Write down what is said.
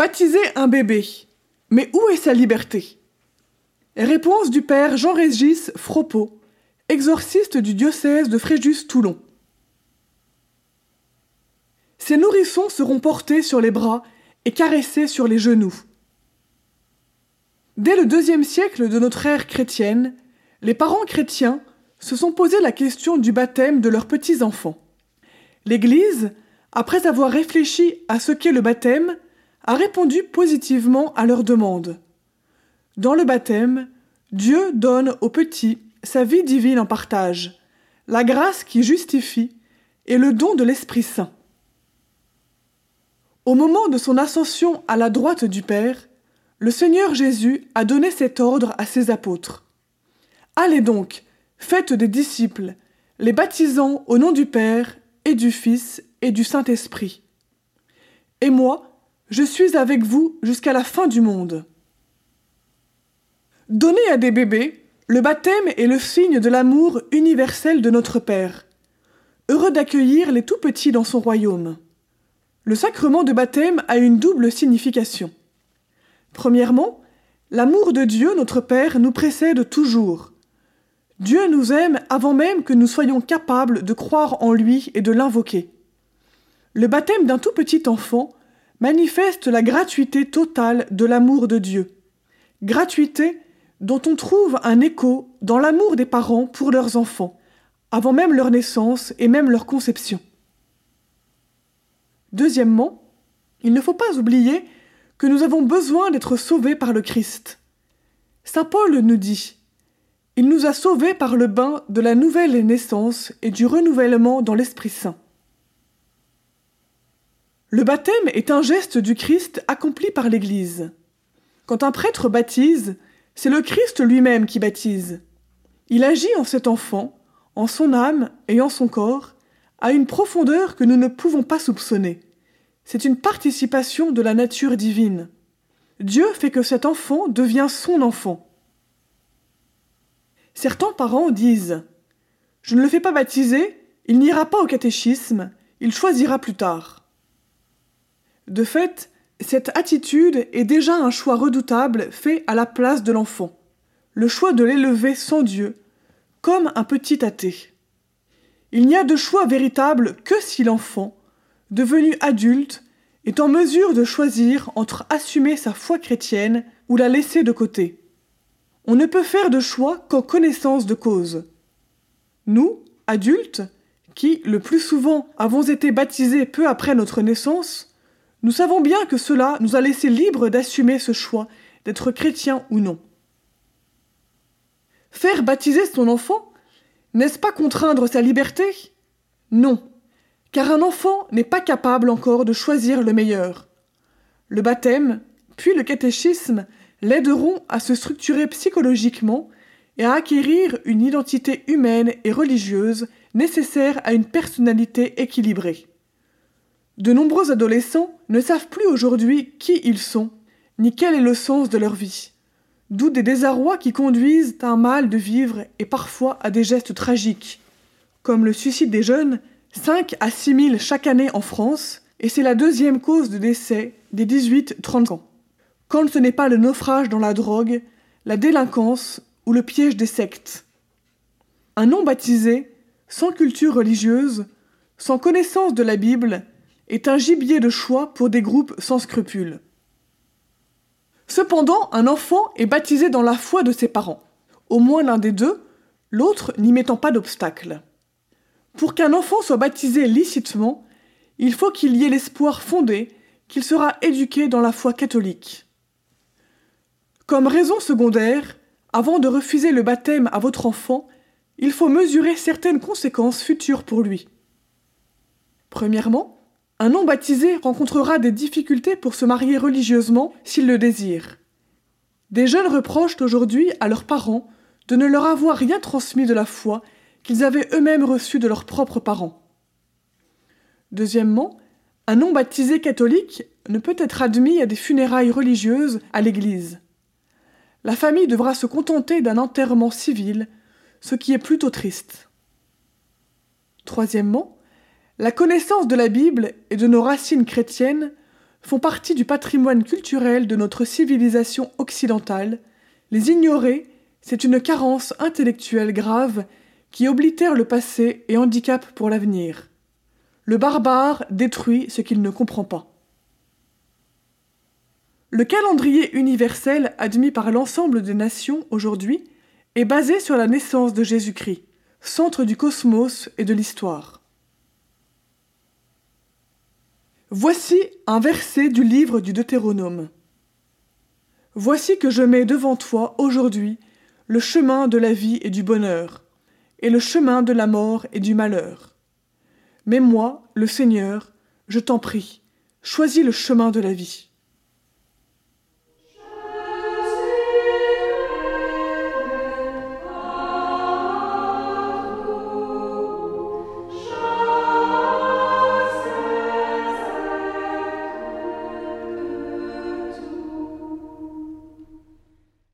Baptiser un bébé. Mais où est sa liberté? Réponse du père Jean-Régis Fropeau, exorciste du diocèse de Fréjus-Toulon. Ces nourrissons seront portés sur les bras et caressés sur les genoux. Dès le deuxième siècle de notre ère chrétienne, les parents chrétiens se sont posé la question du baptême de leurs petits-enfants. L'Église, après avoir réfléchi à ce qu'est le baptême, a répondu positivement à leur demande. Dans le baptême, Dieu donne aux petits sa vie divine en partage, la grâce qui justifie et le don de l'Esprit Saint. Au moment de son ascension à la droite du Père, le Seigneur Jésus a donné cet ordre à ses apôtres. Allez donc, faites des disciples, les baptisant au nom du Père et du Fils et du Saint-Esprit. Et moi, je suis avec vous jusqu'à la fin du monde. Donner à des bébés, le baptême est le signe de l'amour universel de notre Père, heureux d'accueillir les tout petits dans son royaume. Le sacrement de baptême a une double signification. Premièrement, l'amour de Dieu, notre Père, nous précède toujours. Dieu nous aime avant même que nous soyons capables de croire en lui et de l'invoquer. Le baptême d'un tout petit enfant manifeste la gratuité totale de l'amour de Dieu. Gratuité dont on trouve un écho dans l'amour des parents pour leurs enfants, avant même leur naissance et même leur conception. Deuxièmement, il ne faut pas oublier que nous avons besoin d'être sauvés par le Christ. Saint Paul nous dit Il nous a sauvés par le bain de la nouvelle naissance et du renouvellement dans l'Esprit Saint. Le baptême est un geste du Christ accompli par l'Église. Quand un prêtre baptise, c'est le Christ lui-même qui baptise. Il agit en cet enfant, en son âme et en son corps, à une profondeur que nous ne pouvons pas soupçonner. C'est une participation de la nature divine. Dieu fait que cet enfant devient son enfant. Certains parents disent Je ne le fais pas baptiser, il n'ira pas au catéchisme, il choisira plus tard. De fait, cette attitude est déjà un choix redoutable fait à la place de l'enfant, le choix de l'élever sans Dieu, comme un petit athée. Il n'y a de choix véritable que si l'enfant, devenu adulte, est en mesure de choisir entre assumer sa foi chrétienne ou la laisser de côté. On ne peut faire de choix qu'en connaissance de cause. Nous, adultes, qui, le plus souvent, avons été baptisés peu après notre naissance, nous savons bien que cela nous a laissé libres d'assumer ce choix, d'être chrétien ou non. Faire baptiser son enfant, n'est-ce pas contraindre sa liberté? Non, car un enfant n'est pas capable encore de choisir le meilleur. Le baptême, puis le catéchisme l'aideront à se structurer psychologiquement et à acquérir une identité humaine et religieuse nécessaire à une personnalité équilibrée. De nombreux adolescents ne savent plus aujourd'hui qui ils sont, ni quel est le sens de leur vie. D'où des désarrois qui conduisent à un mal de vivre et parfois à des gestes tragiques, comme le suicide des jeunes, 5 à 6 000 chaque année en France, et c'est la deuxième cause de décès des 18-30 ans. Quand ce n'est pas le naufrage dans la drogue, la délinquance ou le piège des sectes. Un non baptisé, sans culture religieuse, sans connaissance de la Bible, est un gibier de choix pour des groupes sans scrupules. Cependant, un enfant est baptisé dans la foi de ses parents, au moins l'un des deux, l'autre n'y mettant pas d'obstacle. Pour qu'un enfant soit baptisé licitement, il faut qu'il y ait l'espoir fondé qu'il sera éduqué dans la foi catholique. Comme raison secondaire, avant de refuser le baptême à votre enfant, il faut mesurer certaines conséquences futures pour lui. Premièrement, un non baptisé rencontrera des difficultés pour se marier religieusement s'il le désire. Des jeunes reprochent aujourd'hui à leurs parents de ne leur avoir rien transmis de la foi qu'ils avaient eux-mêmes reçue de leurs propres parents. Deuxièmement, un non baptisé catholique ne peut être admis à des funérailles religieuses à l'Église. La famille devra se contenter d'un enterrement civil, ce qui est plutôt triste. Troisièmement, la connaissance de la Bible et de nos racines chrétiennes font partie du patrimoine culturel de notre civilisation occidentale, les ignorer, c'est une carence intellectuelle grave qui oblitère le passé et handicape pour l'avenir. Le barbare détruit ce qu'il ne comprend pas. Le calendrier universel admis par l'ensemble des nations aujourd'hui est basé sur la naissance de Jésus-Christ, centre du cosmos et de l'histoire. Voici un verset du livre du Deutéronome. Voici que je mets devant toi aujourd'hui le chemin de la vie et du bonheur, et le chemin de la mort et du malheur. Mais moi, le Seigneur, je t'en prie, choisis le chemin de la vie.